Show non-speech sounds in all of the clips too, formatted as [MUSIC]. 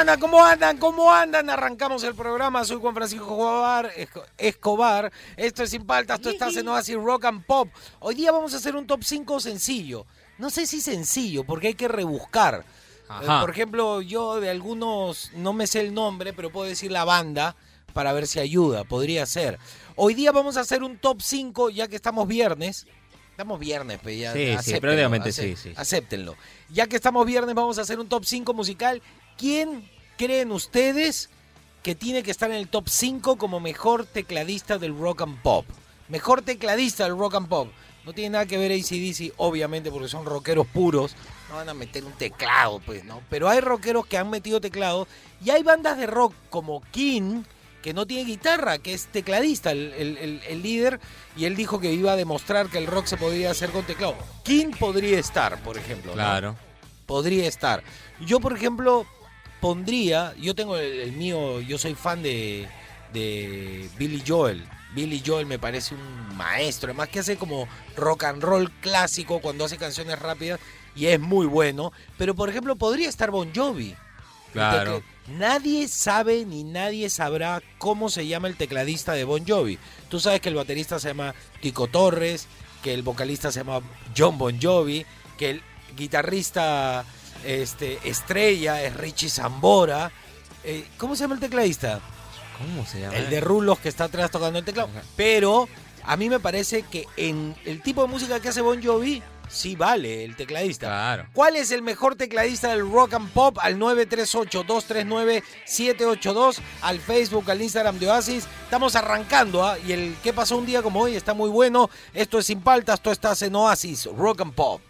Andan? ¿Cómo andan? ¿Cómo andan? Arrancamos el programa. Soy Juan Francisco Escobar. Esco- Escobar. Esto es Sin Paltas, tú estás en Oasis Rock and Pop. Hoy día vamos a hacer un top 5 sencillo. No sé si sencillo, porque hay que rebuscar. Ajá. Eh, por ejemplo, yo de algunos no me sé el nombre, pero puedo decir la banda para ver si ayuda. Podría ser. Hoy día vamos a hacer un top 5, ya que estamos viernes. Estamos viernes, pues ya. Sí, sí, prácticamente sí, sí. Acéptenlo. Ya que estamos viernes, vamos a hacer un top 5 musical. ¿Quién creen ustedes que tiene que estar en el top 5 como mejor tecladista del rock and pop? Mejor tecladista del rock and pop. No tiene nada que ver ACDC, obviamente, porque son rockeros puros. No van a meter un teclado, pues, ¿no? Pero hay rockeros que han metido teclado. Y hay bandas de rock como King, que no tiene guitarra, que es tecladista, el, el- el- el líder. Y él dijo que iba a demostrar que el rock se podía hacer con teclado. King podría estar, por ejemplo. ¿no? Claro. podría estar. Yo, por ejemplo, pondría, yo tengo el, el mío, yo soy fan de, de Billy Joel. Billy Joel me parece un maestro, además que hace como rock and roll clásico cuando hace canciones rápidas y es muy bueno. Pero, por ejemplo, podría estar Bon Jovi. Claro. Nadie sabe ni nadie sabrá cómo se llama el tecladista de Bon Jovi. Tú sabes que el baterista se llama Tico Torres, que el vocalista se llama John Bon Jovi, que el guitarrista este, estrella es Richie Zambora. Eh, ¿Cómo se llama el tecladista? ¿Cómo se llama? El de Rulos que está atrás tocando el teclado. Ajá. Pero a mí me parece que en el tipo de música que hace Bon Jovi, sí vale el tecladista. Claro. ¿Cuál es el mejor tecladista del rock and pop? Al 938-239-782, al Facebook, al Instagram de Oasis. Estamos arrancando, ¿ah? Y el ¿Qué pasó un día como hoy? Está muy bueno. Esto es Sin Paltas, tú estás en Oasis, Rock and Pop.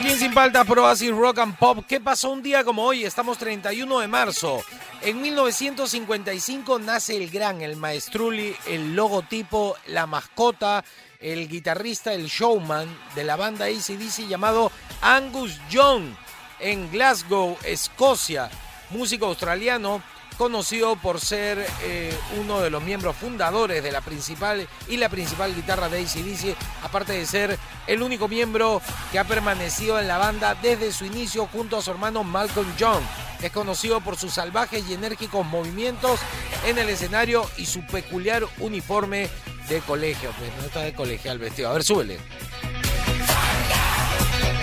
Aquí en Sin Paltas por Oasis Rock and Pop. ¿Qué pasó un día como hoy? Estamos 31 de marzo. En 1955 nace el gran, el maestruli, el logotipo, la mascota, el guitarrista, el showman de la banda ACDC llamado Angus Young en Glasgow, Escocia. Músico australiano conocido por ser eh, uno de los miembros fundadores de la principal y la principal guitarra de ACDC, aparte de ser el único miembro que ha permanecido en la banda desde su inicio junto a su hermano Malcolm Young. Es conocido por sus salvajes y enérgicos movimientos en el escenario y su peculiar uniforme de colegio. Pues no está de colegial vestido. A ver, súbele.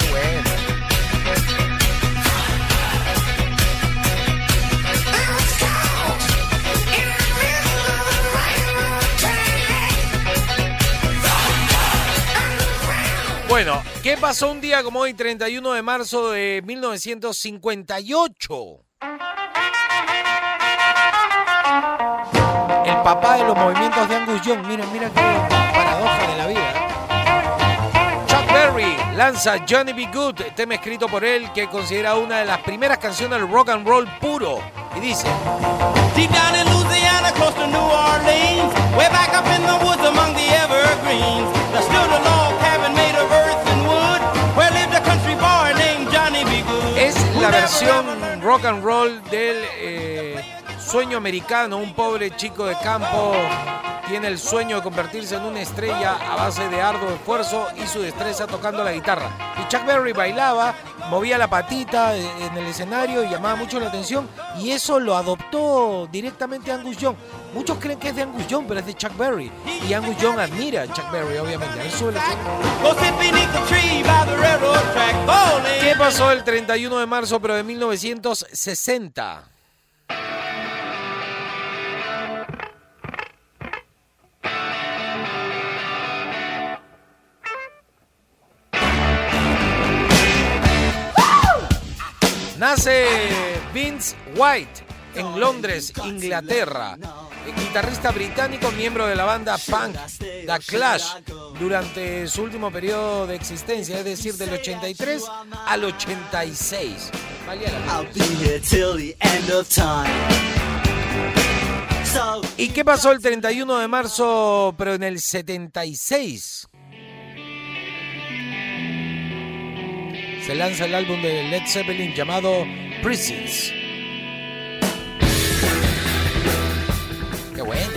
Bueno. Bueno, ¿qué pasó un día como hoy, 31 de marzo de 1958? El papá de los movimientos de Angus Young. Mira, mira qué paradoja de la vida. Chuck Berry lanza Johnny B. Good, tema escrito por él que considera una de las primeras canciones del rock and roll puro. Y dice, Deep down in Louisiana, close to New Orleans, way back up in the woods among the evergreens, la versión rock and roll del eh, sueño americano. Un pobre chico de campo tiene el sueño de convertirse en una estrella a base de arduo esfuerzo y su destreza tocando la guitarra. Y Chuck Berry bailaba, movía la patita eh, en el escenario y llamaba mucho la atención y eso lo adoptó directamente Angus Young. Muchos creen que es de Angus Young, pero es de Chuck Berry. Y Angus Young admira a Chuck Berry, obviamente. ¿Qué pasó el 31 de marzo, pero de 1960? Nace Vince White en Londres, Inglaterra. guitarrista británico, miembro de la banda punk The Clash durante su último periodo de existencia, es decir, del 83 al 86. Valía la pena. I'll be here till the end of time. So ¿Y qué pasó el 31 de marzo, pero en el 76? Se lanza el álbum de Led Zeppelin llamado Prisons. Qué bueno.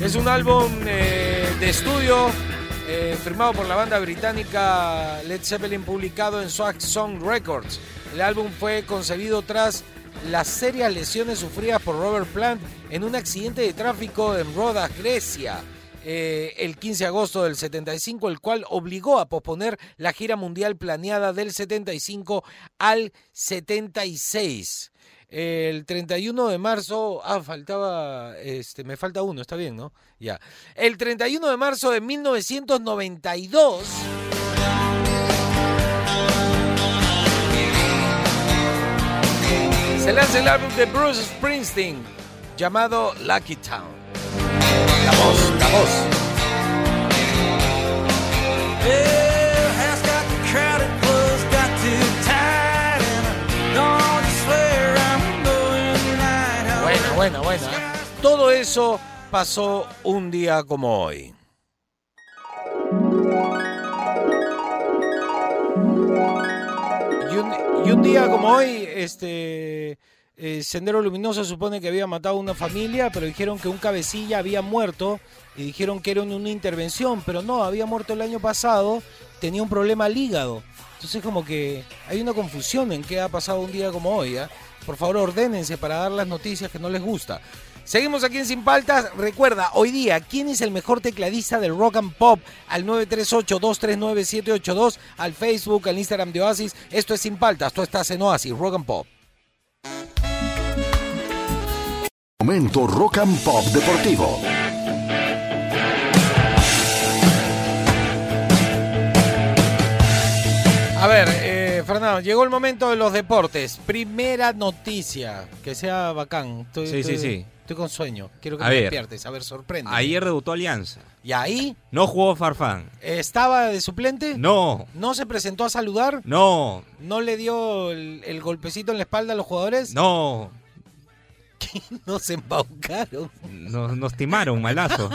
Es un álbum eh, de estudio eh, firmado por la banda británica Led Zeppelin publicado en Swag Song Records. El álbum fue concebido tras las serias lesiones sufridas por Robert Plant en un accidente de tráfico en Rodas, Grecia. Eh, el 15 de agosto del 75, el cual obligó a posponer la gira mundial planeada del 75 al 76. El 31 de marzo, ah, faltaba, este, me falta uno, está bien, ¿no? Ya. El 31 de marzo de 1992, se lanza el álbum de Bruce Springsteen llamado Lucky Town. Tonight. How Buena, buena, buena. Todo eso pasó un día como hoy. Y un, y un día como hoy, este eh, Sendero Luminoso supone que había matado a una familia, pero dijeron que un cabecilla había muerto y dijeron que era una intervención, pero no, había muerto el año pasado, tenía un problema al hígado. Entonces como que hay una confusión en qué ha pasado un día como hoy. ¿ah? Por favor, ordénense para dar las noticias que no les gusta. Seguimos aquí en Sin Paltas. Recuerda, hoy día, ¿quién es el mejor tecladista del rock and pop? Al 938-239-782, al Facebook, al Instagram de Oasis. Esto es Sin Paltas, tú estás en Oasis, Rock and Pop. Momento Rock and Pop Deportivo. A ver, eh, Fernando, llegó el momento de los deportes. Primera noticia, que sea bacán. Estoy, Sí, sí, estoy- sí. Estoy con sueño. Quiero que A me ver. despiertes. A ver, sorprende. Ayer debutó Alianza. ¿Y ahí? No jugó Farfán. ¿Estaba de suplente? No, ¿No se presentó a saludar? no, ¿No le dio el, el golpecito en la espalda a los jugadores? no. [LAUGHS] No se embaucaron. Nos, nos timaron, malazo.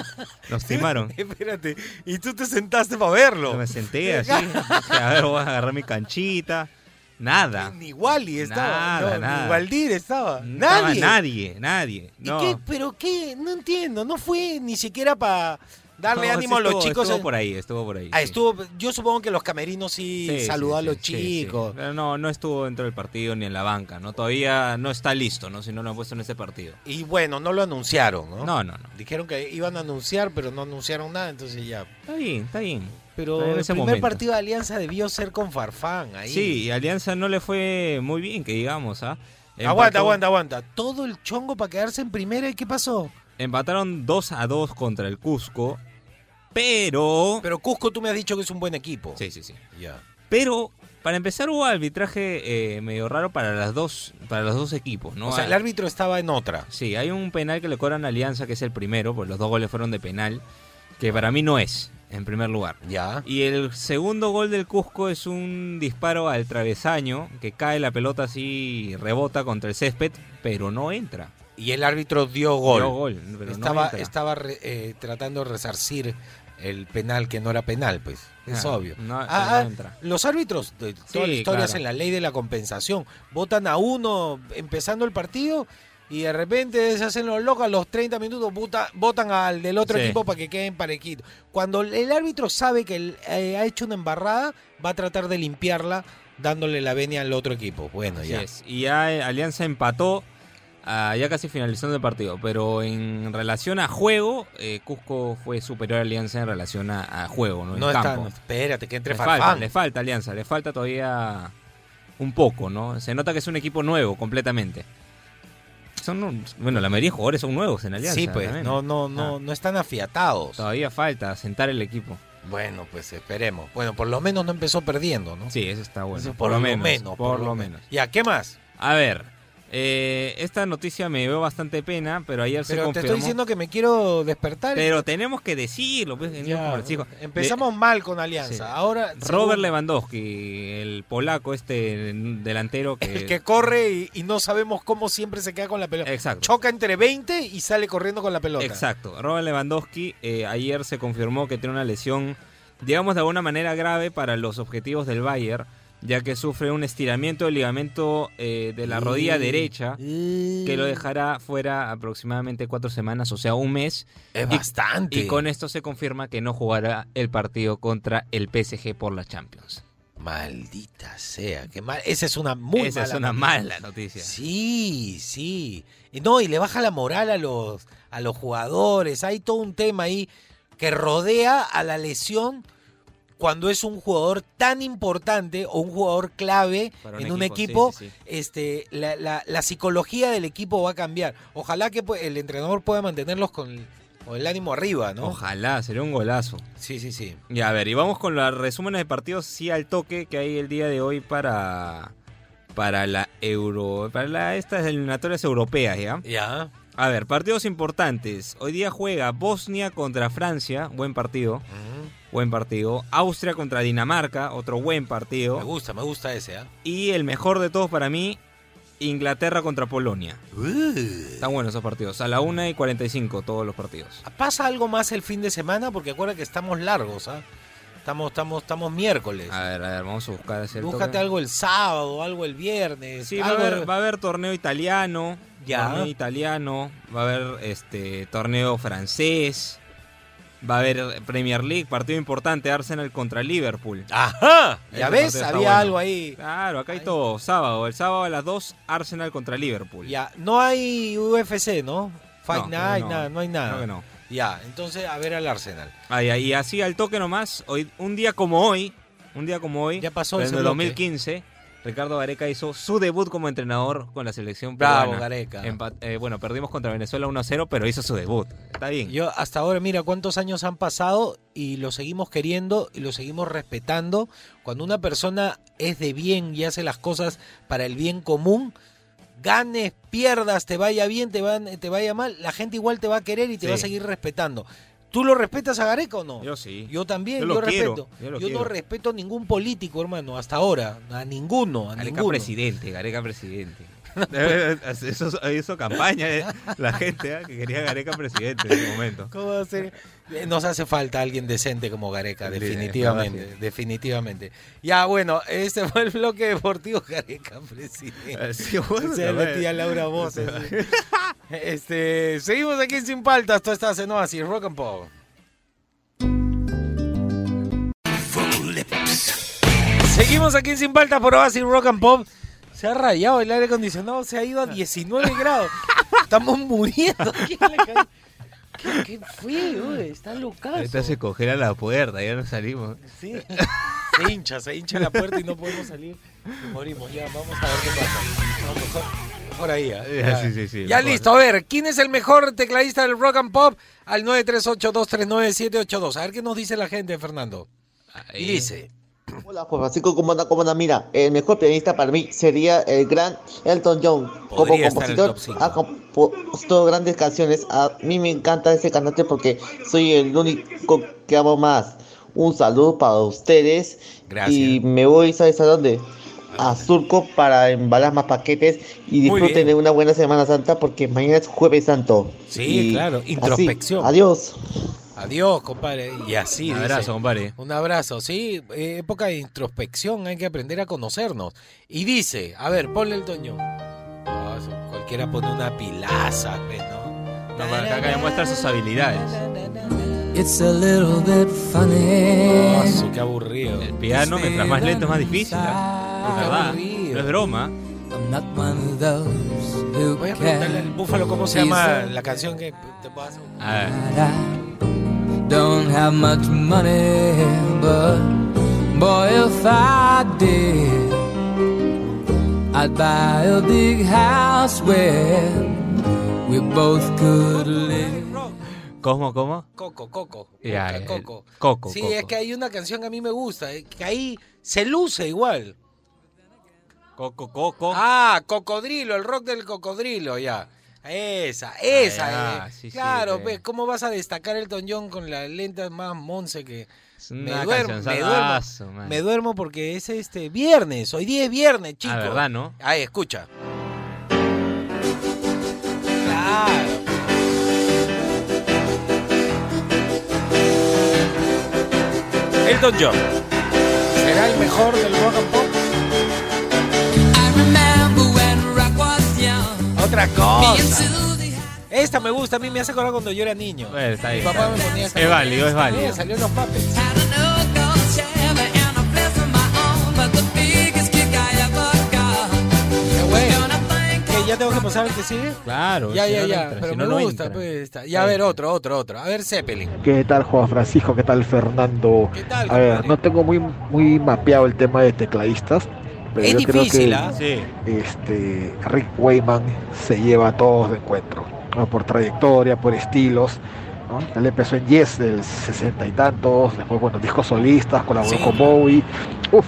Nos timaron. Espérate. Y tú te sentaste para verlo. Yo me senté así. [LAUGHS] a ver, voy a agarrar mi canchita. Nada. Ni Wally estaba. Nada, no, nada. Ni Waldir estaba. No estaba Nadie. Nadie, nadie. ¿Y qué? ¿Pero qué? No entiendo. No fue ni siquiera para darle No, ánimo sí a los chicos. Estuvo por ahí, estuvo por ahí. Ah, sí. estuvo. Yo supongo que los camerinos sí, Sí, saludó a los chicos. Pero no, no estuvo dentro del partido ni en la banca, ¿no? Todavía no está listo, ¿no? Si no lo han puesto en ese partido. Y bueno, no lo anunciaron, ¿no? No, no, no. Dijeron que iban a anunciar, pero no anunciaron nada, entonces ya. Está bien, está bien. Pero En el primer momento. partido de Alianza debió ser con Farfán ahí. Sí, y Alianza no le fue muy bien, que digamos, ¿ah? Aguanta, aguanta, aguanta. Todo el chongo para quedarse en primera, ¿y qué pasó? Empataron 2 a 2 contra el Cusco, pero... Pero Cusco tú me has dicho que es un buen equipo. Sí, sí, sí. Ya. Pero para empezar hubo arbitraje eh, medio raro para las dos para los dos equipos, ¿no? O sea, Ah, el árbitro estaba en otra. Sí, hay un penal que le cobran a Alianza, que es el primero, pues los dos goles fueron de penal, que para mí no es, en primer lugar. Ya. Y el segundo gol del Cusco es un disparo al travesaño, que cae la pelota así, rebota contra el césped, pero no entra. Y el árbitro dio gol. Dio gol, pero no estaba entra. estaba eh, tratando de resarcir el penal que no era penal, pues. Es Ah, obvio. no, Ah, no ah, entra. los árbitros de toda la Sí, historia claro. hacen la ley de la compensación. Votan a uno empezando el partido y de repente se hacen los locos a los 30 minutos vota- votan al del otro Sí. equipo para que queden parejitos. Cuando el árbitro sabe que eh, ha hecho una embarrada, va a tratar de limpiarla dándole la venia al otro equipo. Bueno, Así ya. es. Y ya eh, Alianza empató, ah, ya casi finalizando el partido. Pero en relación a juego, eh, Cusco fue superior a Alianza en relación a, a juego, ¿no? En No está, campo. no, espérate, que entre le falta, le falta Alianza, le falta todavía un poco, ¿no? Se nota que es un equipo nuevo completamente. Son, bueno, la mayoría de jugadores son nuevos en Alianza. Sí, pues, también. no, no, no, Ah, no están afiatados. Todavía falta sentar el equipo. Bueno, pues esperemos. Bueno, por lo menos no empezó perdiendo, ¿no? Sí, eso está bueno. Eso por, lo menos, Por, lo menos. Ya, ¿qué más? A ver, Eh, esta noticia me dio bastante pena, pero ayer se Pero te confirmó. estoy diciendo que me quiero despertar. Pero tenemos que decirlo, pues, Ya, empezamos mal con Alianza. Sí. Ahora Robert según- Lewandowski, el polaco este delantero que... el que corre y, y no sabemos cómo siempre se queda con la pelota. Exacto. Choca entre 20 y sale corriendo con la pelota. Exacto. Robert Lewandowski eh, ayer se confirmó que tiene una lesión, digamos de alguna manera grave para los objetivos del Bayern, ya que sufre un estiramiento del ligamento eh, de la rodilla derecha que lo dejará fuera aproximadamente cuatro semanas, o sea, un mes. Es Y- bastante. Y con esto se confirma que no jugará el partido contra el PSG por la Champions. Maldita sea, qué mal. Esa es una muy Esa es mala una noticia. mala noticia. Sí, sí. Y No, y le baja la moral a los, a los jugadores. Hay todo un tema ahí que rodea a la lesión cuando es un jugador tan importante o un jugador clave un en un equipo, equipo, sí, sí, sí. este, la, la- la psicología del equipo va a cambiar. Ojalá que el entrenador pueda mantenerlos con, con el ánimo arriba, ¿no? Ojalá, sería un golazo. Sí, sí, sí. Ya, a ver, y vamos con los resúmenes de partidos sí al toque que hay el día de hoy para para la Euro, para la, estas eliminatorias europeas, ¿ya? Ya. A ver, partidos importantes. Hoy día juega Bosnia contra Francia, buen partido, Mm, buen partido. Austria contra Dinamarca, otro buen Me partido. gusta, me gusta ese, ¿ah? Y el mejor de todos para mí, Inglaterra contra Polonia. Uh. Están buenos esos partidos. A la 1 y 45 todos los partidos. ¿Pasa algo más el fin de semana? Porque acuérdate que estamos largos, ¿ah? Estamos, estamos, estamos miércoles. A ver, a ver, vamos a buscar ese Búscate toque. algo el sábado, algo el viernes. Sí, va a, haber, va a haber torneo italiano. Ya. Torneo italiano. Va a haber este torneo francés. Va a haber Premier League, partido importante, Arsenal contra Liverpool. Ajá, ya Ese ves, había bueno. algo ahí. Claro, acá hay todo. Sábado, el sábado a las 2, Arsenal contra Liverpool. Ya, no hay UFC, ¿no? Fight No, Night, no, nada, no hay nada. Creo que no. Ya, entonces a ver al Arsenal. Ah, ya, y así al toque nomás, hoy, un día como hoy, un día como hoy, Ya pasó en el bloque. 2015, Ricardo Gareca hizo su debut como entrenador con la selección Bravo, peruana. Gareca. Empa- eh, bueno, perdimos contra Venezuela 1-0, pero hizo su debut. Está bien. Yo hasta ahora, mira cuántos años han pasado y lo seguimos queriendo y lo seguimos respetando. Cuando una persona es de bien y hace las cosas para el bien común, ganes, pierdas, te vaya bien, te, van, te vaya mal, la gente igual te va a querer y te Sí. va a seguir respetando. ¿Tú lo respetas a Gareca o no? Yo sí. Yo también, Yo yo, lo quiero, respeto. yo lo no respeto a ningún político, hermano, hasta ahora. A ninguno, a Gareca ninguno. presidente, Gareca presidente. [LAUGHS] Eso hizo campaña eh, la gente eh, que quería Gareca presidente en ese momento. ¿Cómo va a ser? Eh, Nos hace falta alguien decente como Gareca, definitivamente, definitivamente. Ya, bueno, este fue el bloque deportivo Gareca, presidente. Sí, bueno, Se a ver. le tía Laura Voces. [LAUGHS] Este, seguimos aquí en Sin Paltas, tú estás en Oasis, Rock and Pop. Seguimos aquí en Sin Paltas por Oasis, Rock and Pop. Se ha rayado el aire acondicionado, se ha ido a 19 [LAUGHS] grados. Estamos muriendo aquí en la calle. ¿Qué, qué feo, está locazo. Ahorita se congela la puerta, ya no salimos. Sí. [LAUGHS] Se hincha, se hincha la puerta y no podemos salir. Y morimos, ya, vamos a ver qué pasa. No, mejor, mejor ahí. ya. Ya, sí, sí, sí, Ya listo, a ver, ¿quién es el mejor tecladista del rock and pop? Al 938239782. A ver qué nos dice la gente, Fernando. Y dice, Hola Juan Francisco, ¿cómo anda? ¿Cómo anda? Mira, el mejor pianista para mí sería el gran Elton John. Como Podría el compositor. Ha compuesto grandes canciones. A mí me encanta ese cantante porque soy el único que amo más. Un saludo para ustedes. Gracias. Y me voy, ¿sabes a dónde? A Surco para embalar más paquetes y disfruten de una buena Semana Santa porque mañana es Jueves Santo. Sí, Y claro, así, introspección. adiós. adiós, compadre. Y así, Un dice. abrazo, compadre. Un abrazo, sí, eh, época de introspección, hay que aprender a conocernos. Y dice, a ver, ponle el toño. Eso, cualquiera pone una pilaza, pues, ¿no? No, para que acá demuestra sus habilidades. It's a little bit funny. Oh, su, qué aburrido. El piano, mientras más lento, es más difícil. ¿ah? Es verdad. aburrido. No es broma. I'm not one of those who Voy a preguntarle al búfalo cómo se llama la canción que te puedo hacer. A ver. Don't have much money, but boy, if I did, I'd buy a big house where we both could live. ¿Cómo, cómo? Coco, Coco. El- Coco. Coco, Sí, Coco. es que hay una canción que a mí me gusta, eh, que ahí se luce igual. Coco, coco. Ah, cocodrilo, el rock del cocodrilo, ya. Esa, esa. Ah, eh. sí, sí, claro, pe. pues, ¿cómo vas a destacar el John con las lentas más monce que... Es Me duermo, me duermo, man. me duermo porque es este viernes, hoy día es viernes, chicos. Ah, ¿verdad, no? Ahí, escucha. Claro. Elton John. ¿Será el mejor del rock and pop? I remember when rock was young. Otra cosa. Esta me gusta, a mí me hace acordar cuando yo era niño. Está Mi bien. papá me ponía esta Es válido, es válido. Salió los papes. had an old gold Chevy and a place of my own, but the biggest kick I ever got. Qué bueno. Gonna thank ¿Qué, ¿Ya tengo que pasar el que sigue? Claro. Ya, si ya, no, ya. entra, Pero si me no, no gusta, entra. pues. está. Ya, a ver, otro, otro, otro. A ver, Zeppelin. ¿Qué tal Juan Francisco? ¿Qué tal Fernando? ¿Qué tal, A ver, no tengo muy, muy mapeado el tema de tecladistas, pero Es yo difícil, creo ¿ah? Sí. que este, Rick Wayman se lleva a todos de encuentro, ¿no? por trayectoria, por estilos. ¿no? Él empezó en Yes del sesenta y tantos, después bueno, discos solistas, colaboró Sí. con Bowie. Uf,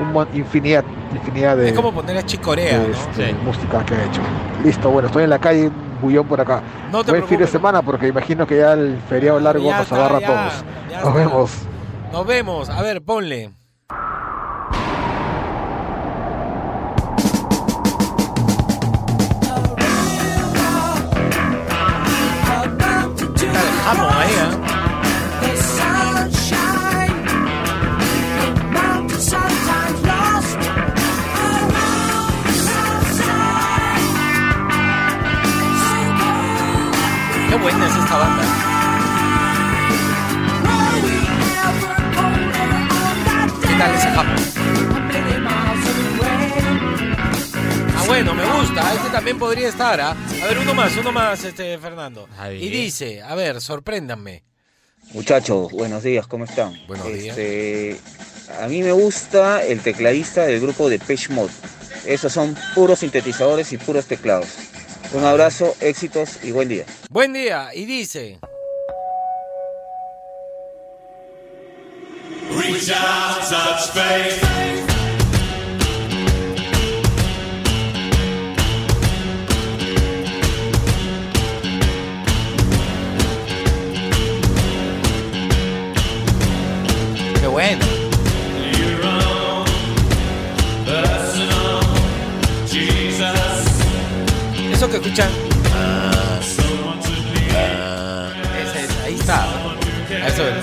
un mon- infinidad, infinidad de, Es como poner a Chicorea, de, ¿no? este, Sí. música que ha hecho. Listo, bueno, estoy en la calle, un bullón por acá. No te Buen fin de semana porque imagino que ya el feriado largo Ya nos está, agarra a todos. ya Nos está. vemos. Nos vemos. A ver, ponle. Esta banda. ¿Qué tal ese jamón? Ah, bueno, me gusta. Este también podría estar, ¿ah? A ver, uno más, uno más, este, Fernando. Y dice, a ver, sorpréndanme. Muchachos, buenos días, ¿cómo están? Buenos días. Este, A mí me gusta el tecladista del grupo de Page Mode. Esos son puros sintetizadores y puros teclados. Un abrazo, éxitos y buen día. Buen día. Y dice, Reach out, touch faith. qué bueno. Eso que escuchan, lead. ese es, ahí está. Eso es.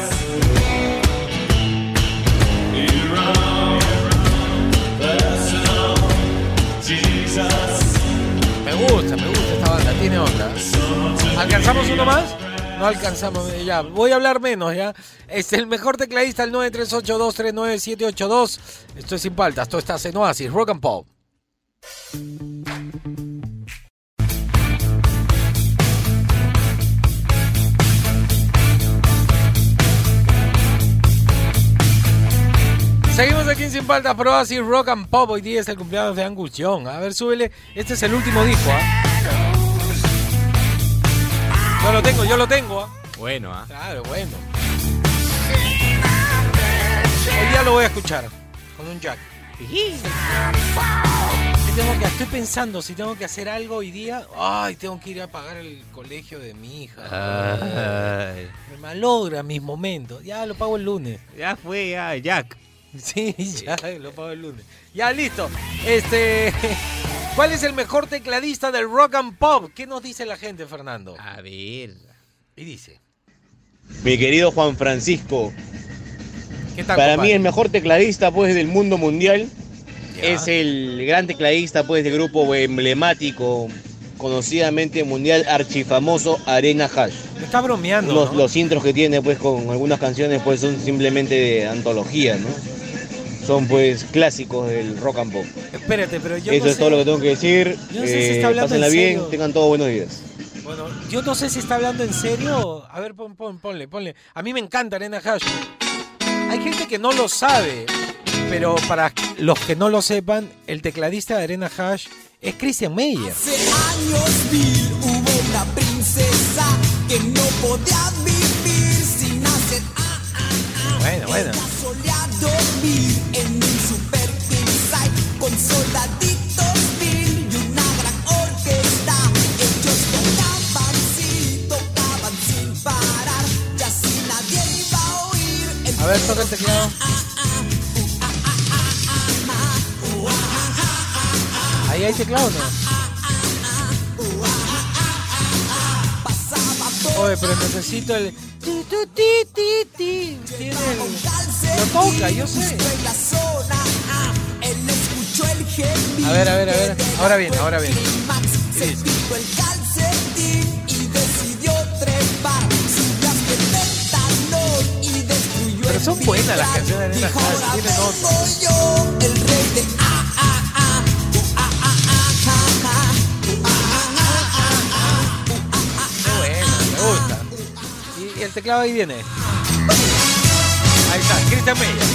Me gusta, me gusta esta banda, tiene onda. ¿Alcanzamos uno más? No alcanzamos, ya. Voy a hablar menos, ya. Es el mejor tecladista, el 938239782. Esto es sin paltas, esto está en Oasis, Rock and Pop. Seguimos aquí en Sin Paltas Pro Oasis Rock and Pop. Hoy día es el cumpleaños de Angus Young. A ver, súbele. Este es el último disco, ¿ah? Yo lo tengo, yo lo tengo, ¿ah? Bueno, ¿ah? Claro, bueno. Hoy día lo voy a escuchar con un jack. ¿Qué tengo que, estoy pensando si tengo que hacer algo hoy día. Ay, tengo que ir a pagar el colegio de mi hija. Ay. Me malogra mis momentos. Ya lo pago el lunes. Ya fue, ya, Jack. [LAUGHS] Sí, ya lo pago el lunes. Ya listo. Este, [LAUGHS] ¿cuál es el mejor tecladista del rock and pop? ¿Qué nos dice la gente, Fernando? A ver. Y dice, Mi querido Juan Francisco, ¿qué tal? para mí el mejor tecladista pues del mundo mundial Ya. es el gran tecladista pues del grupo emblemático, conocidamente mundial archifamoso Arena Hash. Me está bromeando. Los, ¿no? los intros que tiene pues con algunas canciones pues son simplemente de antología, ¿no? Son pues clásicos del rock and pop. Espérate, pero yo Eso no es sé- todo lo que tengo que decir. yo no sé si Eh, está hablando pásenla en bien, serio. tengan todos buenos días. Bueno, yo no sé si está hablando en serio. A ver, pon, pon, ponle, ponle. A mí me encanta Arena Hash. Hay gente que no lo sabe, pero para los que no lo sepan, el tecladista de Arena Hash es Christian Meyer. Hace años mil hubo una princesa que no podía vivir sin hacer ah, Bueno, bueno. Ver, toca el teclado. Ahí hay teclado, ¿no? Oye, pero necesito el... Tiene el... Lo toca, yo sé. A ver, a ver, a ver. Ahora viene, ahora viene. Sí, son buenas las canciones de Nena Hash, tienen otro. Qué bueno, me gusta. Y, y el teclado ahí viene. Ahí está, Cristian Mella.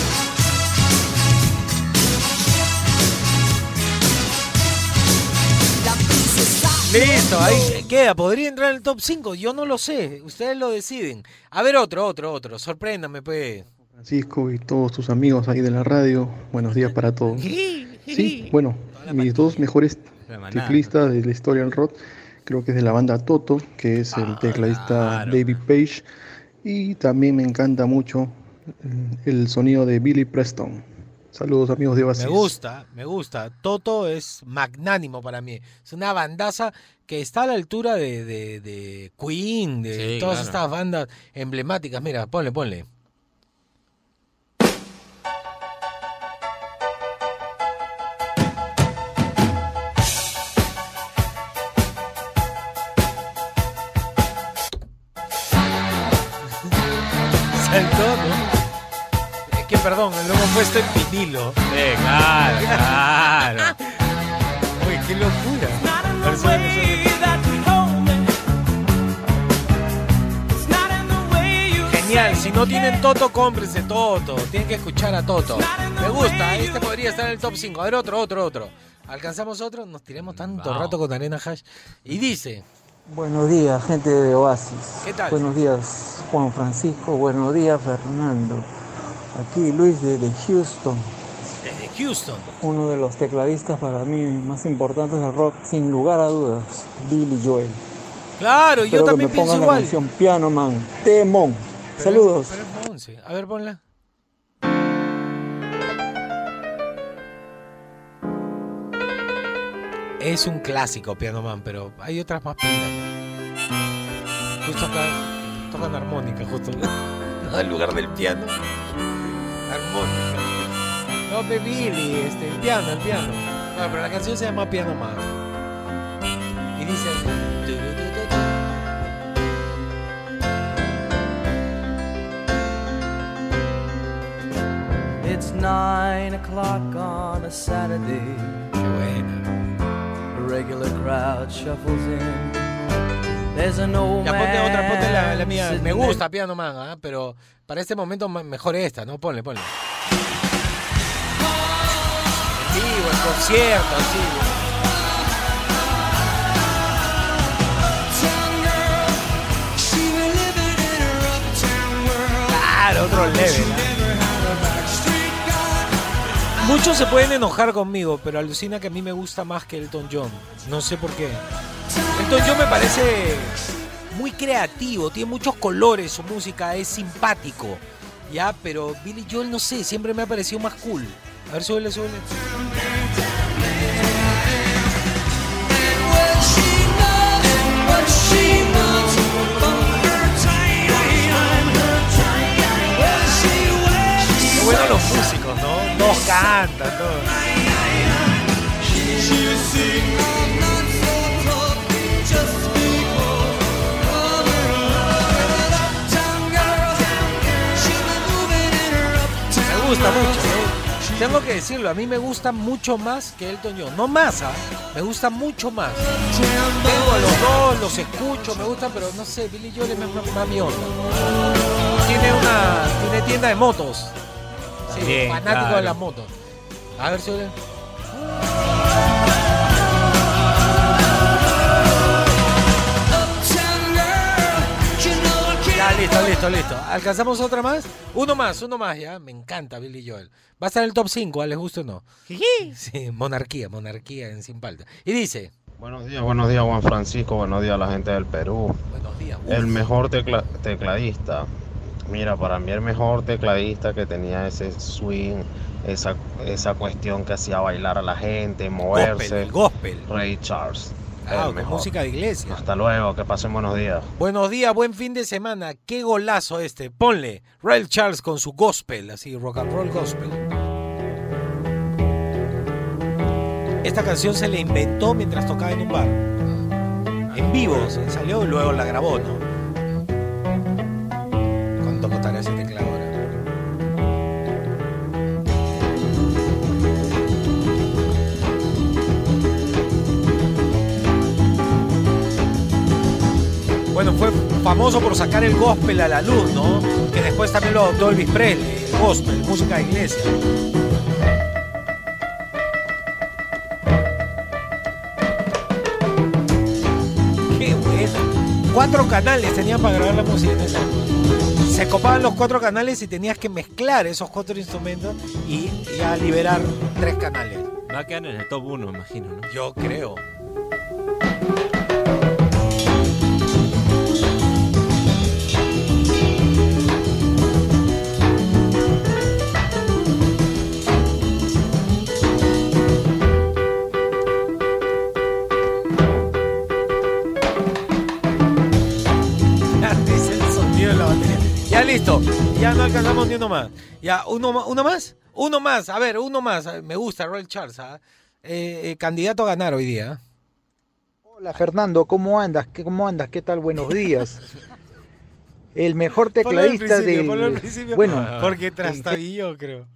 Listo, ahí queda. ¿Podría entrar en el top 5? Yo no lo sé. Ustedes lo deciden. A ver, otro, otro, otro. Sorpréndame, pues. Francisco y todos tus amigos ahí de la radio, buenos días para todos. [LAUGHS] Sí, bueno, mis dos mejores teclistas de la historia del rock, creo que es de la banda Toto, que es el tecladista David Page, y también me encanta mucho el sonido de Billy Preston. Saludos amigos de Oasis. Me gusta, me gusta. Toto es magnánimo para mí. Es una bandaza que está a la altura de, de- de Queen, de Sí, todas claro. estas bandas emblemáticas. Mira, ponle, ponle. Saltó, ¿no? Es que perdón, lo hemos puesto en vinilo. Sí, claro, claro. Uy, qué locura. Genial, si no tienen Toto, cómprense Toto. Tienen que escuchar a Toto. Me gusta, este podría estar en el top 5. A ver, otro, otro, otro. ¿Alcanzamos otro? Nos tiremos tanto rato con Arena Hash. Y dice, Buenos días, gente de Oasis. ¿Qué tal? Buenos días, Juan Francisco. Buenos días, Fernando. Aquí Luis desde Houston, desde Houston. uno de los tecladistas para mí más importantes del rock, sin lugar a dudas, Billy Joel. Claro, yo Espero que también me pienso la igual. canción Piano Man, Temón. Saludos. pero. A ver, ponla. Es un clásico Piano Man, pero hay otras más pilas. Justo acá tocan armónica, justo [LAUGHS] no en lugar del piano. Armónica. No, Billy, este, el piano, el piano. Bueno, pero la canción se llama Piano Man. Y dice. It's nine o'clock on a Saturday. Qué buena. A regular crowd shuffles in. There's an old Ya ponte otra, ponte la, la mía. Me gusta Piano Man, ¿ah? pero para este momento me- mejor esta, ¿no? Ponle, ponle. Vivo, en concierto, así. Claro, otro level. ¿ah? Muchos se pueden enojar conmigo, pero alucina que a mí me gusta más que Elton John. No sé por qué. Elton John me parece muy creativo, tiene muchos colores, su música es simpático. Ya, pero Billy Joel no sé, siempre me ha parecido más cool. A ver, súbele, súbele. Qué bueno los músicos. Me gusta mucho. Tengo que decirlo, a mí me gusta mucho más que Elton John. No más, ¿ah? me gusta mucho más. Tengo a los dos, los escucho, me gusta, pero no sé, Billy Joel es más- más mi onda. Tiene una tiene tienda de motos. Sí, Bien, fanático de las motos. A ver si Ya, listo, listo, listo. ¿Alcanzamos otra más? Uno más, uno más, ya. Me encanta Billy Joel. Va a estar en el top 5, ¿les gusta o no? Sí, monarquía, monarquía en Sin Palta. Y dice, Buenos días, buenos días Juan Francisco, buenos días a la gente del Perú. buenos días. El mejor tecla- tecladista Mira, para mí el mejor tecladista que tenía ese swing, esa, esa cuestión que hacía bailar a la gente, moverse. el gospel. Ray Charles. Ah, con música de iglesia. Hasta luego, que pasen buenos días. Buenos días, buen fin de semana. Qué golazo este. Ponle Ray Charles con su gospel, así, rock and roll gospel. Esta canción se le inventó mientras tocaba en un bar. En vivo se salió y luego la grabó, ¿no? Bueno, fue famoso por sacar el gospel a la luz, ¿no? Que después también lo adoptó Elvis Presley, el gospel, música de iglesia. Qué bueno. Cuatro canales tenían para grabar la música en esa. Se copaban los cuatro canales y tenías que mezclar esos cuatro instrumentos y, y a liberar tres canales. Va a quedar en el top 1, imagino, ¿no? Yo creo. No alcanzamos ni uno más. Ya, uno, más, uno más, a ver, uno más. Me gusta Royal Charles, ¿ah? Eh, eh, candidato a ganar hoy día. ¿ah? Hola Fernando, ¿cómo andas? ¿Qué, ¿Cómo andas? ¿Qué tal? Buenos días. El mejor tecladista del... ponlo al principio, Bueno, porque trastabilló, creo.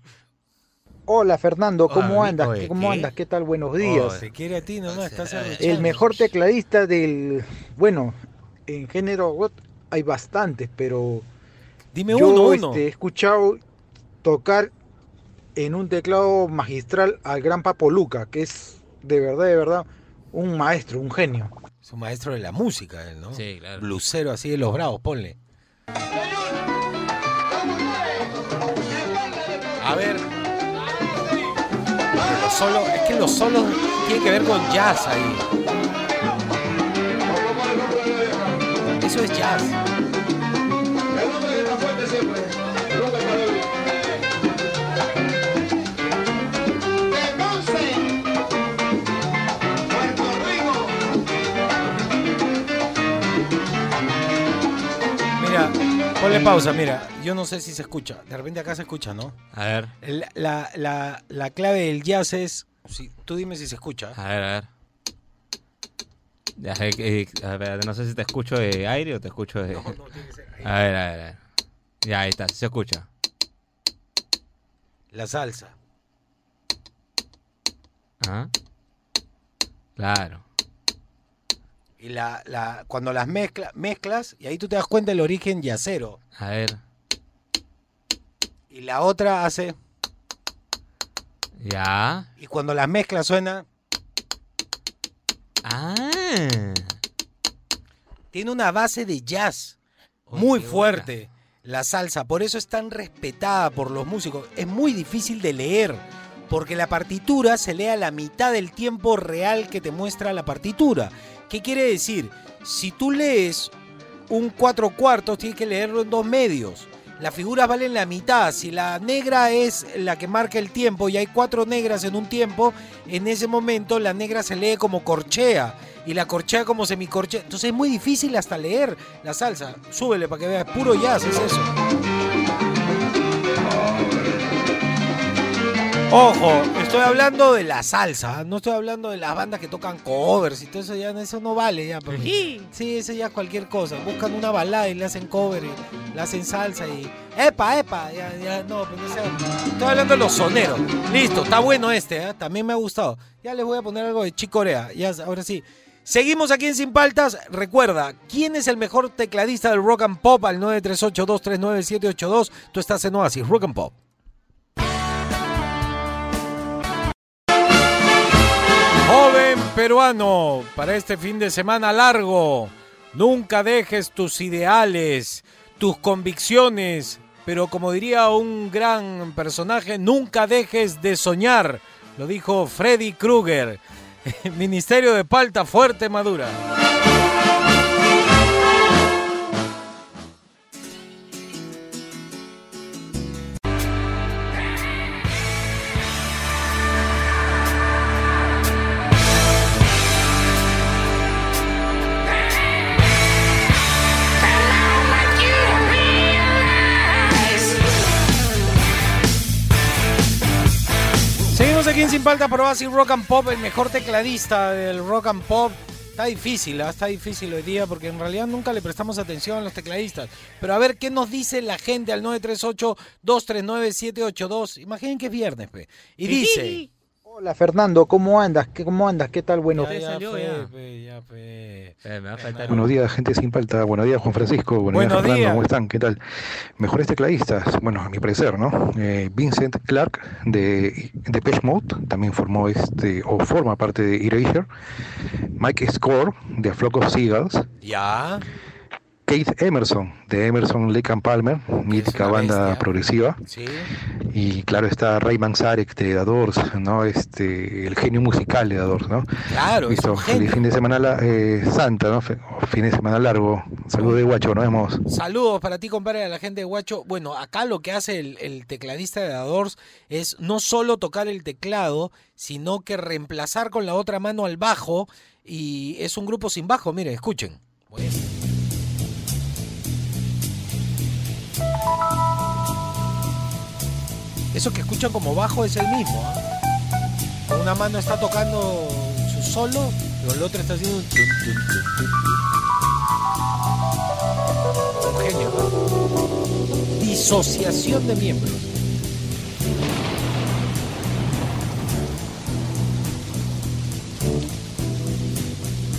hola Fernando, ¿cómo Ah, andas? oye, ¿Cómo ¿qué? andas? ¿Qué tal? Buenos Oh, días. se quiere a ti nomás, estás El mejor tecladista del... Bueno, en género hay bastantes, pero... Dime yo, uno, uno. este, he escuchado tocar en un teclado magistral al gran Papo Luca, que es de verdad, de verdad, un maestro, un genio. Es un maestro de la música, él, ¿no? Sí, claro. Blusero así de los bravos, ponle. A ver. Los solos, es que los solos tienen que ver con jazz ahí. Eso es jazz. Ponle pausa, mira. Yo no sé si se escucha. De repente acá se escucha, ¿no? A ver. La, la, la, la clave del jazz es. si- tú dime si se escucha. A ver, a ver. Ya, eh, eh, a ver, no sé si te escucho de aire o te escucho de. A ver, a ver, a ver. Ya, ahí está, se escucha. La salsa. Ajá. Claro. Y la, la, cuando las mezcla, mezclas, y ahí tú te das cuenta del origen yacero. A ver. Y la otra hace. Ya. Y cuando las mezclas suena. Ah. Tiene una base de jazz muy fuerte. La salsa, por eso es tan respetada por los músicos. Es muy difícil de leer, porque la partitura se lee a la mitad del tiempo real que te muestra la partitura. ¿Qué quiere decir? Si tú lees un cuatro cuartos, tienes que leerlo en dos medios. Las figuras valen la mitad. Si la negra es la que marca el tiempo y hay cuatro negras en un tiempo, en ese momento la negra se lee como corchea y la corchea como semicorchea. Entonces es muy difícil hasta leer la salsa. Súbele para que veas. Puro jazz es eso. Ojo, estoy hablando de la salsa, no estoy hablando de las bandas que tocan covers y todo eso ya eso no vale ya. porque- sí, eso ya es cualquier cosa. Buscan una balada y le hacen cover, y le hacen salsa y epa, epa, ya, ya no, pues no sé. Estoy hablando de los soneros. Listo, está bueno este, ¿eh? también me ha gustado. Ya les voy a poner algo de Chicorea, ya ahora sí. Seguimos aquí en Sin Paltas. Recuerda, ¿quién es el mejor tecladista del rock and pop? Al 938-239-782. Tú estás en Oasis, Rock and Pop. Peruano, para este fin de semana largo, nunca dejes tus ideales, tus convicciones, pero como diría un gran personaje, nunca dejes de soñar. Lo dijo Freddy Krueger. [LAUGHS] Ministerio de Palta Fuerte Madura. Aquí en Sin por Oasis Rock and Pop, el mejor tecladista del rock and pop. Está difícil, ¿ah? está difícil hoy día porque en realidad nunca le prestamos atención a los tecladistas. Pero a ver qué nos dice la gente al 938-239-782. Imaginen que es viernes, pe. Y dice... Hola Fernando, ¿cómo andas? ¿Qué, ¿Cómo andas? ¿Qué tal? Buenos Ya. Buenos días, gente sin palta. Buenos días, Juan Francisco. Buenos, Buenos días, Fernando. días. ¿Cómo están? ¿Qué tal? Mejores tecladistas, bueno, a mi parecer, ¿no? Eh, Vincent Clark de Depeche Mode también formó este, o forma parte de Erasure. Mike Score de A Flock of Seagulls. Ya. Keith Emerson de Emerson, Lake and Palmer, mítica banda progresiva. Sí. Y claro está Ray Manzarek de The Doors, ¿no? Este, el genio musical de The Doors, ¿no? Claro, es Listo, feliz fin de semana la- eh, santa, ¿no? Fin de semana largo. Saludos de guacho, nos vemos. Saludos para ti, compadre, a la gente de Guacho. Bueno, acá lo que hace el, el tecladista de Adors es no solo tocar el teclado, sino que reemplazar con la otra mano al bajo. Y es un grupo sin bajo, miren, escuchen. Eso que escuchan como bajo es el mismo. ¿ah? Con una mano está tocando su solo, pero el otro está haciendo un... Un genio, ¿no? Disociación de miembros.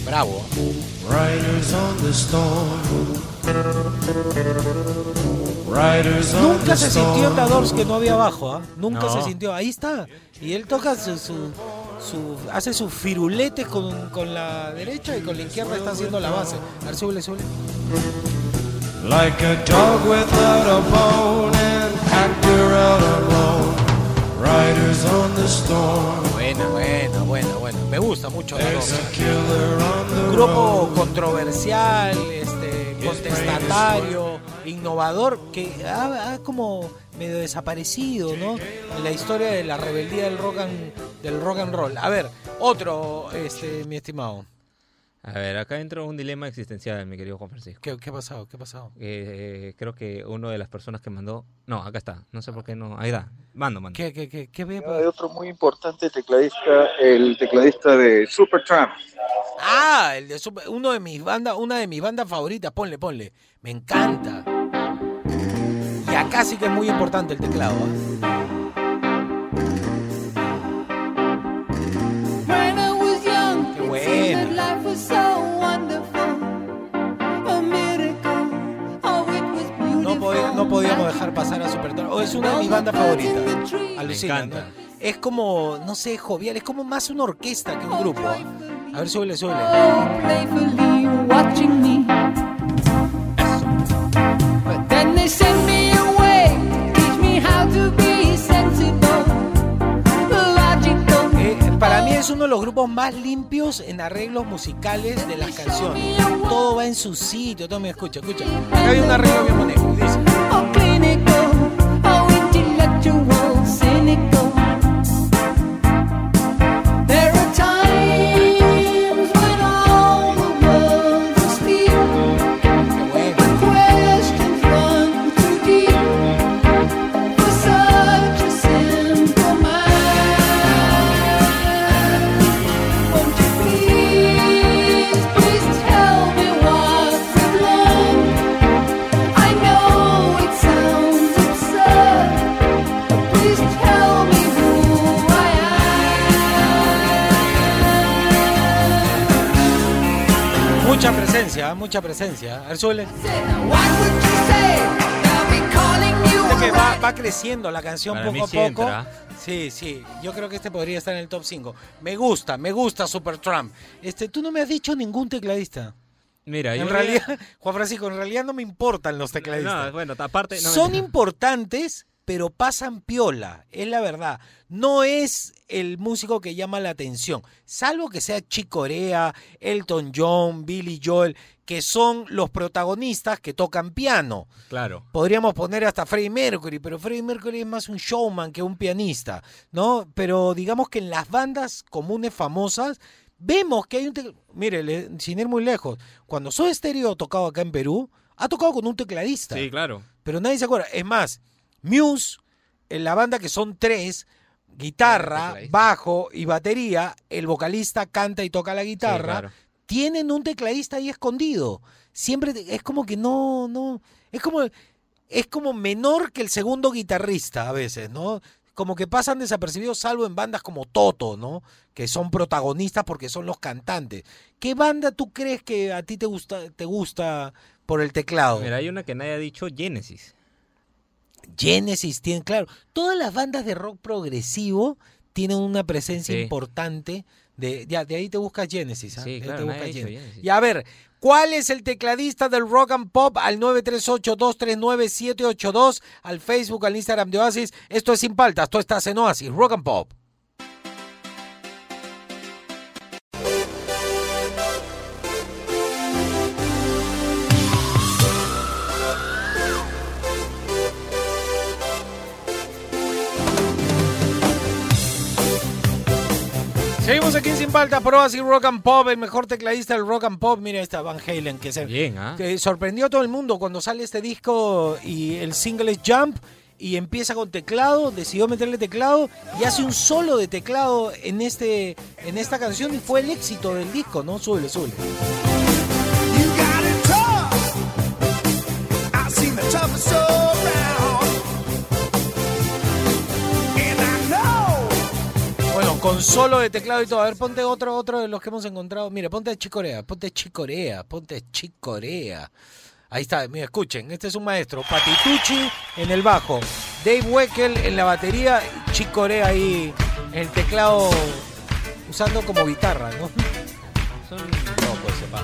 Bravo. Riders on the storm. Nunca se sintió en Doors que no había bajo, ¿ah? Nunca No. se sintió. Ahí está. Y él toca su, su- su- hace sus firuletes con, con la derecha y con la izquierda está haciendo la base. A ver, súbele, súbele. Like a dog without a bone and actor out alone. Riders on the storm. Buena, buena, buena, buena. Me gusta mucho Un grupo controversial, este, contestatario, innovador, que ha, ha como medio desaparecido, ¿no? En la historia de la rebeldía del rock and, del rock and roll. A ver, otro, este, mi estimado. A ver, acá entra un dilema existencial, mi querido Juan Francisco. ¿Qué, qué ha pasado? ¿Qué ha pasado? Eh, creo que uno de las personas que mandó... No, acá está. No sé por qué no... Ahí está. Mando, mando. ¿Qué, qué, qué, qué había Hay otro muy importante tecladista, el tecladista de Supertramp. Ah, el de Super- uno de mis bandas, una de mis bandas favoritas. Ponle, ponle. Me encanta. Y acá sí que es muy importante el teclado. ¿eh? Dejar pasar a Supertramp. Oh, es una de mis bandas favoritas. Alucina, ¿no? Es como, no sé, jovial. Es como más una orquesta que un grupo. ¿eh? A ver, súbele, súbele. playfully watching me. But then they sent me away, teach me how to be sensible, logical. Eh, para mí es uno de los grupos más limpios en arreglos musicales de las canciones. Todo va en su sitio, todo me escucha, escucha. Acá hay un arreglo bien bonito. Dice. Presencia, mucha presencia. A ver, súbele. Que va, va creciendo la canción Para poco a sí poco. entra. Sí, sí. Yo creo que este podría estar en el top 5. Me gusta, me gusta Supertramp. Este, tú no me has dicho ningún tecladista. Mira, en yo realidad, [LAUGHS] Juan Francisco, en realidad no me importan los tecladistas. No, bueno, aparte... no, Son mentira. [LAUGHS] importantes, pero pasan piola, es la verdad. No es el músico que llama la atención, salvo que sea Chick Corea, Elton John, Billy Joel, que son los protagonistas que tocan piano. Claro. Podríamos poner hasta Freddie Mercury, pero Freddie Mercury es más un showman que un pianista, ¿no? Pero digamos que en las bandas comunes famosas vemos que hay un... Mire, sin ir muy lejos, cuando Soy Stereo ha tocado acá en Perú, ha tocado con un tecladista. Sí, claro. Pero nadie se acuerda. Es más, Muse, en la banda que son tres, guitarra, bajo y batería, el vocalista canta y toca la guitarra, claro. tienen un tecladista ahí escondido. Siempre es como que no, no, es como, es como menor que el segundo guitarrista a veces, ¿no? Como que pasan desapercibidos salvo en bandas como Toto, ¿no? Que son protagonistas porque son los cantantes. ¿Qué banda tú crees que a ti te gusta, te gusta por el teclado? Mira, hay una que nadie ha dicho, Genesis. Genesis tiene, claro, todas las bandas de rock progresivo tienen una presencia Sí. importante. De, ya, de ahí te buscas Genesis. ¿ah? Sí, claro, te nadie buscas ha dicho Genesis. Genesis. Y a ver, ¿cuál es el tecladista del rock and pop? Al 938-239-782, al Facebook, al Instagram de Oasis. Esto es Sin Paltas, tú estás en Oasis, Rock and Pop. Seguimos aquí en Sin Paltas, Pro Oasis Rock and Pop, el mejor tecladista del rock and pop. Mira esta Van Halen que se Bien, ¿ah? que sorprendió a todo el mundo cuando sale este disco y el single es Jump y empieza con teclado, decidió meterle teclado y hace un solo de teclado en este en esta canción y fue el éxito del disco, ¿no? Súbele, súbele. I've seen the con solo de teclado y todo. A ver, ponte otro, otro de los que hemos encontrado. Mira, ponte Chicorea, ponte Chicorea, ponte Chicorea. Ahí está, mira, escuchen, este es un maestro. Patitucci en el bajo, Dave Weckel en la batería, Chicorea ahí en el teclado usando como guitarra, ¿no? Son locos ese pa.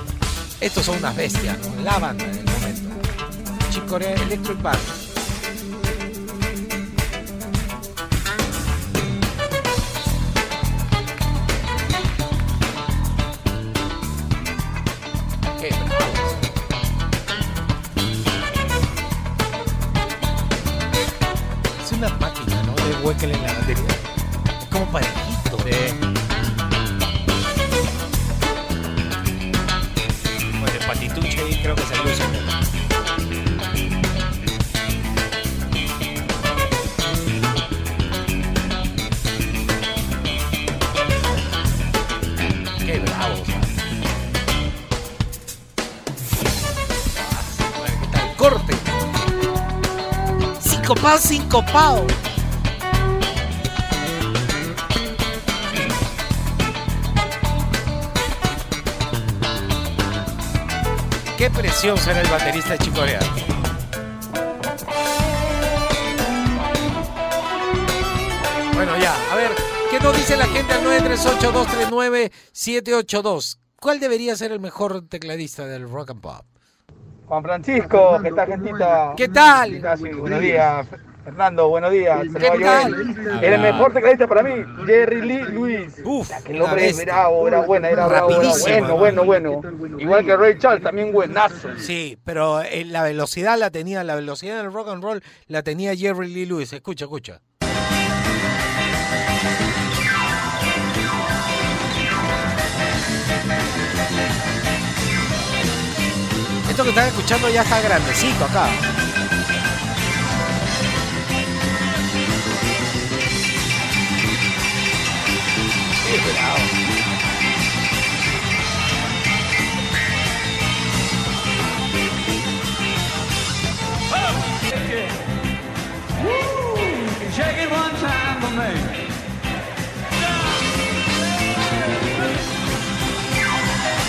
Estos son unas bestias, ¿no? La banda en el momento. Chicorea Electric Band. Weckel en la batería. Es como parejito. Bueno, el patituche ahí creo que se luce. Qué bravos. man. Ah, bueno, ¿qué tal? Corte. Sincopado, sincopado. Qué presión será el baterista de Chicorea. Bueno, ya, a ver, ¿qué nos dice la gente al 938-239-782? ¿Cuál debería ser el mejor tecladista del rock and pop? Juan Francisco, ¿qué tal, gentita? ¿Qué tal? Buenos días. Fernando, buenos días. El mejor tecladista para mí, Jerry Lee Lewis. Uf, el hombre bestia. bravo, era buena, era bravo, era Rapidísimo, bueno, bueno, bueno. Igual que Ray Charles, también buenazo. Sí, pero eh, la velocidad la tenía, la velocidad del rock and roll la tenía Jerry Lee Lewis. Escucha, escucha. Esto que están escuchando ya está grandecito acá. It one time for me.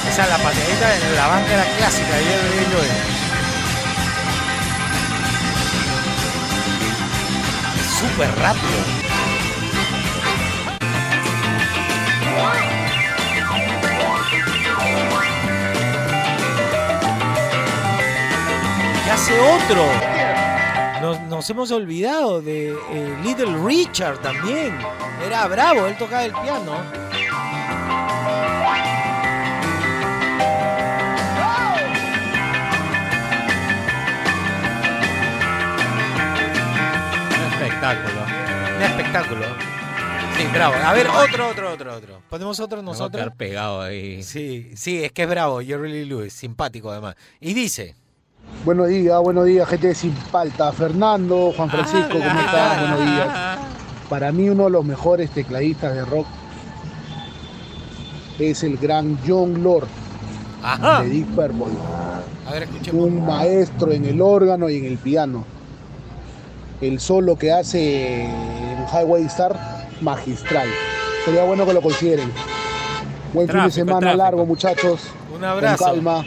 Esa la pateadita en la banca clásica de Jerry Lewis. Súper rápido. Y hace otro. Nos, hemos olvidado de eh, Little Richard también. Era bravo, él tocaba el piano. Espectáculo. Un espectáculo. Sí, bravo. A ver, otro, otro, otro, otro. Ponemos otro Vamos a nosotros. pegado ahí. Sí, sí, es que es bravo, Jerry Lee Lewis, simpático además. Y dice, Buenos días, buenos días, gente de Sin Palta. Fernando, Juan Francisco, ¿cómo estás? Buenos días. Para mí uno de los mejores tecladistas de rock es el gran John Lord Ajá. de Deep Purple. A ver, escuchemos. Un maestro en el órgano y en el piano. El solo que hace en Highway Star, magistral. Sería bueno que lo consideren. Buen fin de semana tráfico. largo, muchachos. Un abrazo. Con calma.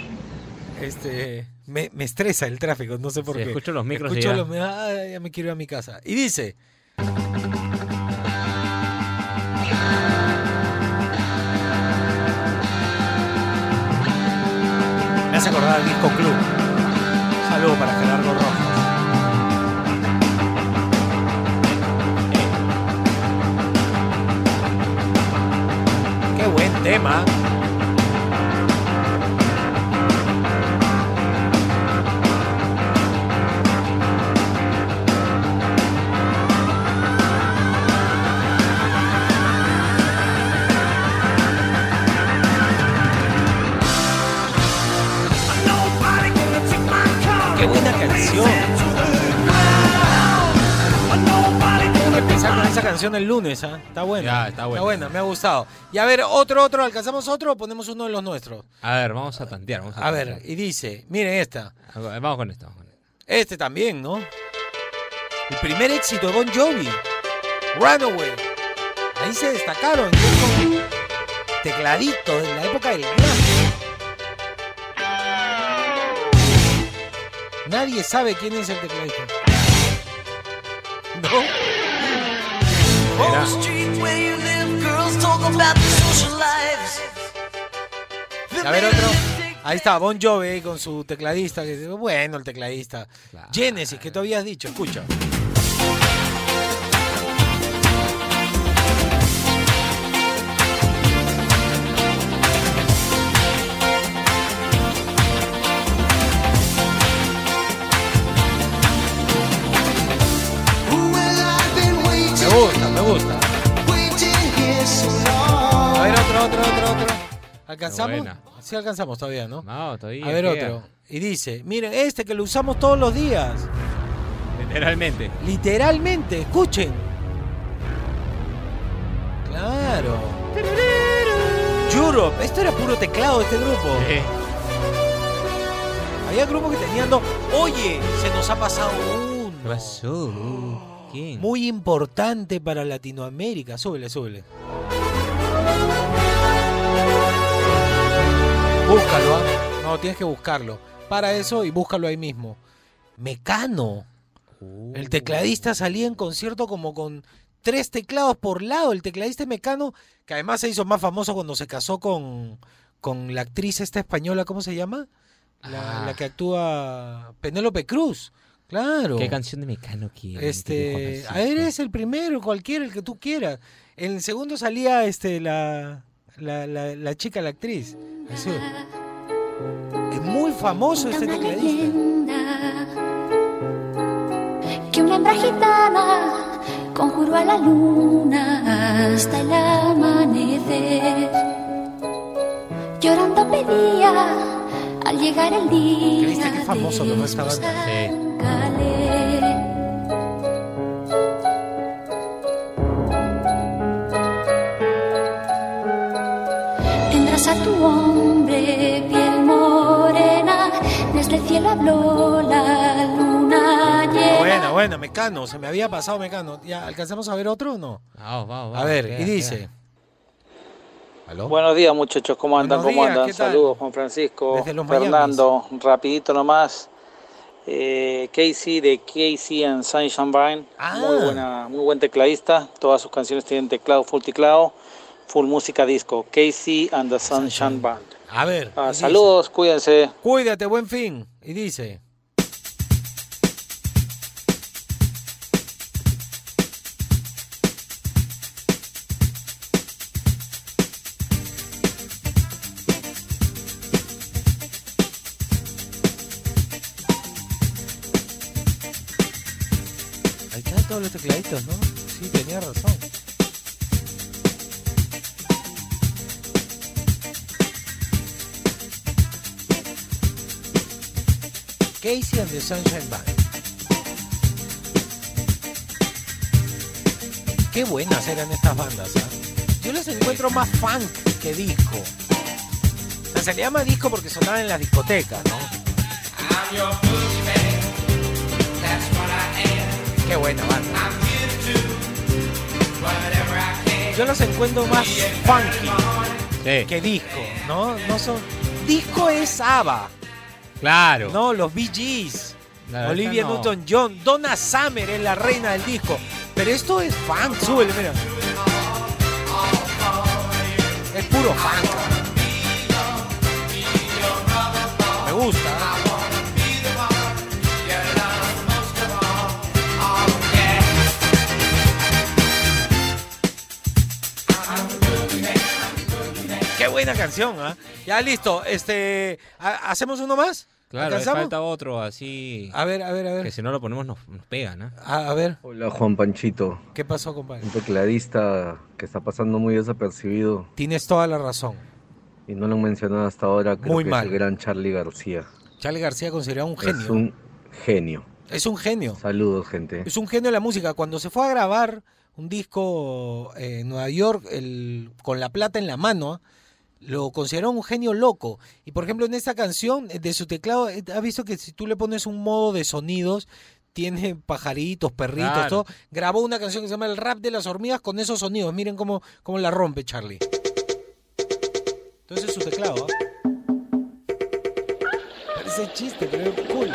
Este, me, me estresa el tráfico, no sé por Sí, qué. escucho los micros Escucho los- ah, ya me quiero ir a mi casa. Y dice. Me hace acordar al disco Club. Saludo para Gerardo Rojas. Tema. Canción el lunes, ¿ah? Está buena. Ya, está buena. buena, me ha gustado. Y a ver, otro, otro, ¿alcanzamos otro o ponemos uno de los nuestros? A ver, vamos a tantear. Vamos a, A ver, y dice, miren esta. Vamos con esto. vamos con esto. Este también, ¿no? El primer éxito de Bon Jovi. Runaway. Ahí se destacaron. con Tecladito de la época del. Nadie sabe quién es el tecladista. [LAUGHS] ¿No? Lives. A ver otro. Ahí está, Bon Jovi con su tecladista. Que, bueno, el tecladista. Genesis, que tú habías dicho. Escucha. Otro, otro, otro. ¿Alcanzamos? Sí, alcanzamos todavía, ¿no? No, todavía. A ver, queda. otro. Y dice, miren, este que lo usamos todos los días. Literalmente. Literalmente, escuchen. Claro. Europe, esto era puro teclado de este grupo. Había grupos que tenían dos. Oye, se nos ha pasado uno. ¿Qué pasó? ¿Quién? Muy importante para Latinoamérica. Súbele, súbele. Búscalo, ¿ah? No, tienes que buscarlo. Para eso y búscalo ahí mismo. Mecano. El tecladista salía en concierto como con tres teclados por lado. El tecladista Mecano, que además se hizo más famoso cuando se casó con, con la actriz esta española, ¿cómo se llama? La, la que actúa Penélope Cruz. Claro. ¿Qué canción de Mecano quieres? Este, a ver, es el primero, cualquiera, el que tú quieras. En el segundo salía este la, la, la, la chica, la actriz. Así. Es muy famoso este tecladista. que una hembra gitana conjuró a la luna hasta el amanecer. Llorando pedía al llegar el día. ¿Viste qué famoso que fue esta banda? Tendrás tu hombre piel morena, desde el cielo habló la luna llena. Bueno, bueno, Mecano, se me había pasado Mecano. ¿Ya alcanzamos a ver otro o no? Vamos, vamos, A ver, queda, y dice. queda. ¿Aló? Buenos días muchachos, ¿cómo andan? ¿Cómo andan? Saludos Juan Francisco, Miamis. Fernando, rapidito nomás. Eh, Casey de Casey and Sunshine Band, Ah. muy buena, muy buen tecladista. Todas sus canciones tienen teclado, full teclado, full música disco. Casey and the Sunshine Band. A ver. Ah, dice, saludos, cuídense. Cuídate, buen fin. Y dice. Ahí están todos los tecladitos, ¿no? Sí, tenía razón. Casey and the Sunshine Band. qué buenas eran estas bandas. ¿ah? Yo les encuentro más funk que disco. O sea, se le llama disco porque sonaban en las discotecas, ¿no? Qué buena banda. Yo los encuentro más funky que disco, ¿no? No son. Disco es ABBA. Claro. No, los Bee Gees. La Olivia no. Newton-John. Donna Summer es la reina del disco. Pero esto es funk, súbele, mira. Es puro funk. Me gusta. ¿eh? Qué buena canción, ¿ah? Ya listo. Este, ¿ha- ¿hacemos uno más? Claro, falta otro así. A ver, a ver, a ver. Que si no lo ponemos nos, nos pegan, ¿ah? A, a ver, Hola Juan Panchito, ¿qué pasó, compadre? un tecladista que está pasando muy desapercibido Tienes toda la razón. y no lo han mencionado hasta ahora, creo Muy que mal. es el gran Charlie García. Charlie García considerado un genio. Es un genio. Es un genio. Saludos, gente. Es un genio de la música. Cuando se fue a grabar un disco eh, en Nueva York el, con la plata en la mano, ¿ah? Lo consideraron un genio loco. Y por ejemplo, en esta canción eh, de su teclado, eh, has visto que si tú le pones un modo de sonidos, tiene pajaritos, perritos, Claro. todo. Grabó una canción que se llama El rap de las hormigas con esos sonidos. Miren cómo, cómo la rompe Charlie. Entonces su teclado. ¿ah? Parece chiste, pero es cool.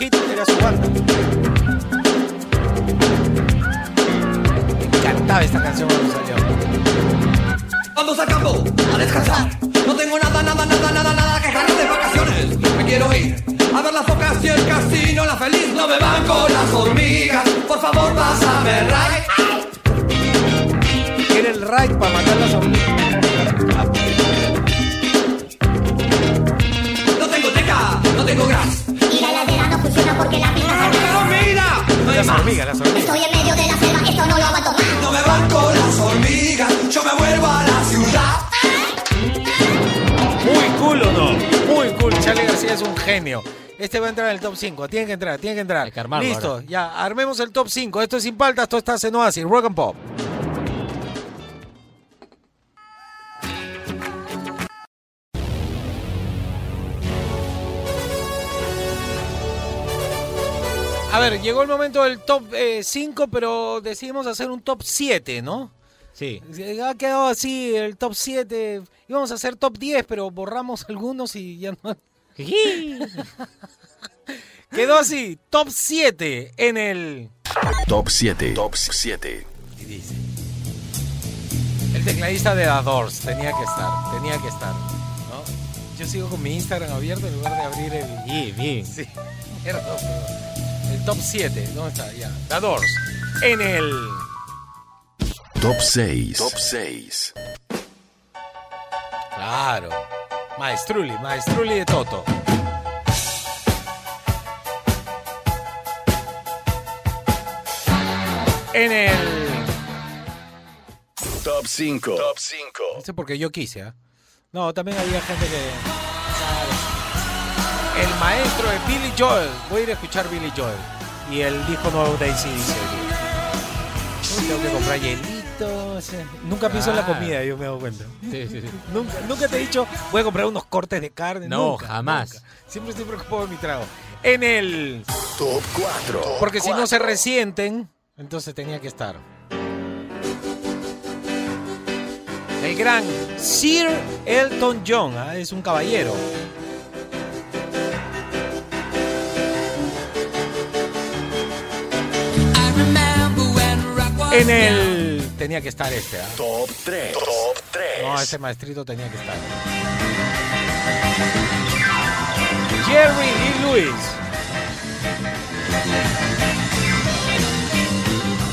El grupo Hit era su banda. Me encantaba esta canción cuando salió. Vamos al campo a descansar. No tengo nada, nada, nada, nada, nada que ganar de vacaciones. Me quiero ir a ver las focas y el casino. La feliz no me van con las hormigas. Por favor, pásame Las hormigas, las hormigas. Estoy en medio de la selva, esto no lo aguanto más. No me van con las hormigas. Yo me vuelvo a la ciudad. Muy cool o no? Muy cool. Charlie García es un genio. Este va a entrar en el top 5. Tiene que entrar, tiene que entrar. armarlo Listo, ahora. ya, armemos el top 5. Esto es sin paltas, esto está en Oasis, Rock and Pop. A ver, llegó el momento del top 5, pero decidimos hacer un top 7, ¿no? Sí. Ha quedado así el top 7. Íbamos a hacer top 10, pero borramos [LAUGHS] algunos y ya no. [LAUGHS] Quedó así, top 7 en el. Top 7. Top 7. Y dice. El tecladista de The Doors tenía que estar, tenía que estar. ¿no? Yo sigo con mi Instagram abierto en lugar de abrir el. [LAUGHS] Sí, perdón, perdón. El top 7, ¿dónde está? Ya. The Doors. En el. Top 6. Top 6. Claro. Maestruli, Maestruli de Toto. En el. Top 5. Top 5. No sé por qué yo quise, ¿ah? No, también había gente que. El maestro de Billy Joel. Voy a ir a escuchar Billy Joel. Y el disco nuevo de ACDC. Tengo que comprar hielitos. Nunca pienso en la comida, yo me doy cuenta. Sí, sí, sí. Nunca, nunca te he dicho, voy a comprar unos cortes de carne. No, nunca, jamás. nunca. Siempre estoy preocupado de mi trago. En el. Top 4. Porque si no se resienten, entonces tenía que estar. El gran Sir Elton John, ¿ah? es un caballero. En el. Tenía que estar este, ¿ah? Top 3. Top 3. No, ese maestrito tenía que estar. Jerry Lee Lewis.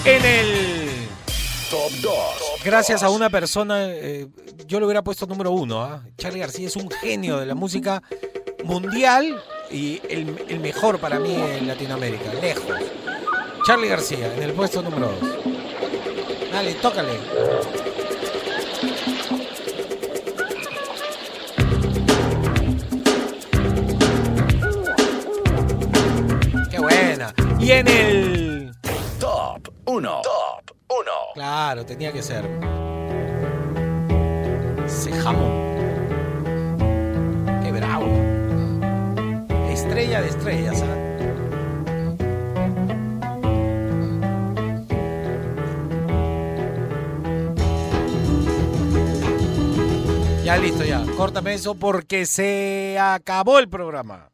En el. Top 2. Gracias a una persona, eh, yo lo hubiera puesto número uno. ¿ah? Charlie García es un genio de la música mundial y el, el mejor para mí en Latinoamérica, lejos. Charlie García, en el puesto número 2. Dale, tócale. Qué buena. Y en el Top 1. Top 1. Claro, tenía que ser. Sejamo. Qué bravo. Estrella de estrellas, ¿ah? Ya listo, ya. Córtame eso porque se acabó el programa.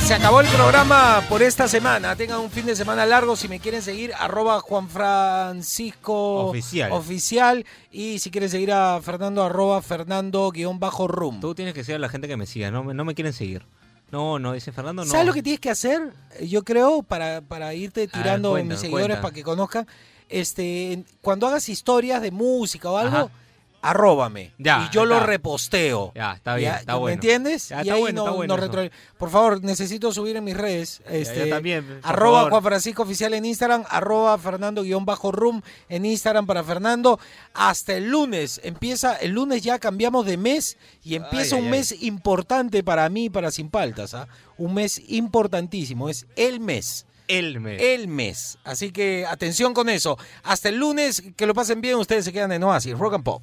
Se acabó el programa por esta semana. Tengan un fin de semana largo. Si me quieren seguir, arroba Juan Francisco Oficial. Oficial. Y si quieren seguir a Fernando, arroba Fernando guion bajo. Tú tienes que seguir a la gente que me siga, no, me- no me quieren seguir. No, no, dice Fernando, no. ¿Sabes lo que tienes que hacer? Yo creo, para, para irte tirando mis seguidores cuenta. para que conozcan. Este, cuando hagas historias de música o algo, Ajá. Arróbame. Ya, y yo lo reposteo. Ya, está bien, Ya, está ¿Me bueno. entiendes? Ya, y está ahí bueno, no, está bueno no retro- Por favor, necesito subir en mis redes. Este, yo también, por Arroba favor. Juan Francisco Oficial en Instagram, arroba Fernando guion bajo room en Instagram para Fernando. Hasta el lunes. Empieza, el lunes ya cambiamos de mes y empieza Ay, un ay, ay. mes importante para mí y para Sin Paltas. ¿ah? Un mes importantísimo. Es el mes. El mes. El mes. Así que atención con eso. Hasta el lunes, que lo pasen bien. Ustedes se quedan en Oasis, Rock and Pop.